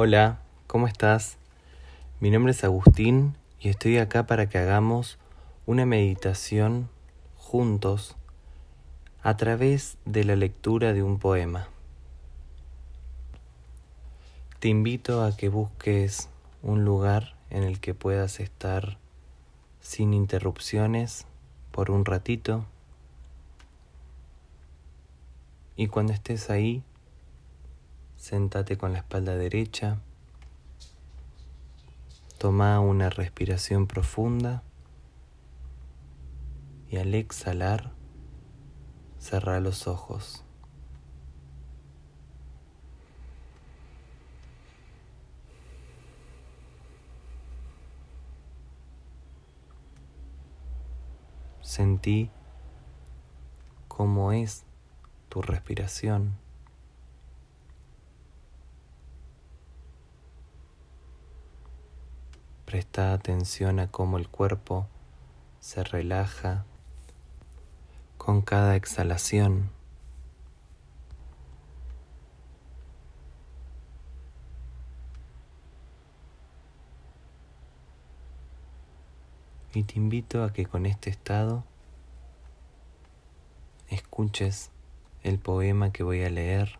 Hola, ¿cómo estás? Mi nombre es Agustín y estoy acá para que hagamos una meditación juntos a través de la lectura de un poema. Te invito a que busques un lugar en el que puedas estar sin interrupciones por un ratito y cuando estés ahí Sentate con la espalda derecha. Toma una respiración profunda y al exhalar, cerra los ojos. Sentí cómo es tu respiración. Presta atención a cómo el cuerpo se relaja con cada exhalación. Y te invito a que con este estado escuches el poema que voy a leer,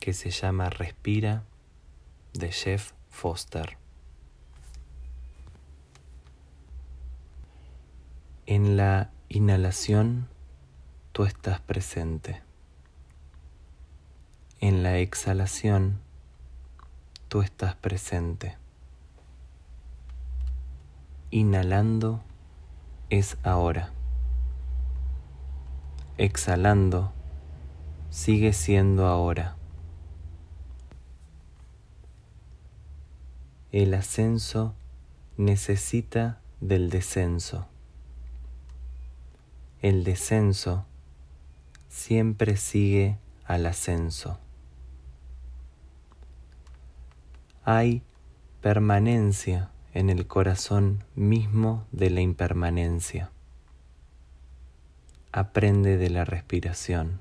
que se llama Respira, de Jeff Foster. En la inhalación tú estás presente. En la exhalación tú estás presente. Inhalando es ahora. Exhalando sigue siendo ahora. El ascenso necesita del descenso el descenso siempre sigue al ascenso. Hay permanencia en el corazón mismo de la impermanencia. Aprende de la respiración.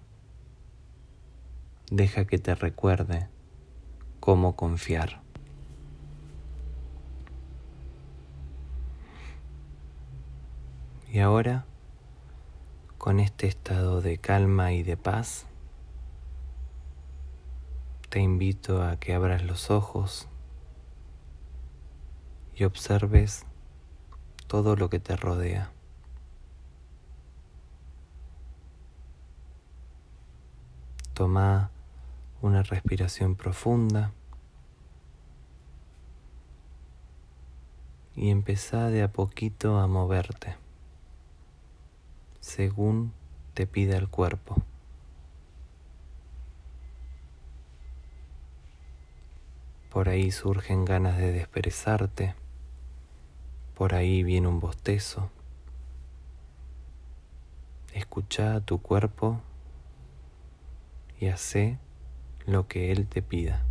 Deja que te recuerde cómo confiar. Y ahora con este estado de calma y de paz, te invito a que abras los ojos y observes todo lo que te rodea. Toma una respiración profunda y empezá de a poquito a moverte según te pida el cuerpo. Por ahí surgen ganas de desperezarte, por ahí viene un bostezo. Escucha a tu cuerpo y hace lo que él te pida.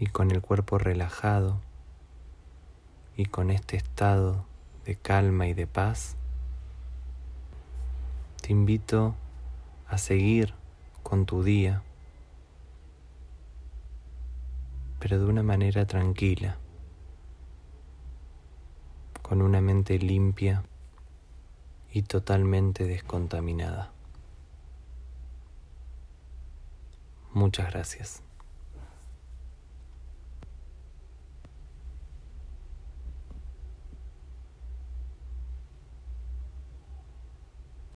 Y con el cuerpo relajado y con este estado de calma y de paz, te invito a seguir con tu día, pero de una manera tranquila, con una mente limpia y totalmente descontaminada. Muchas gracias.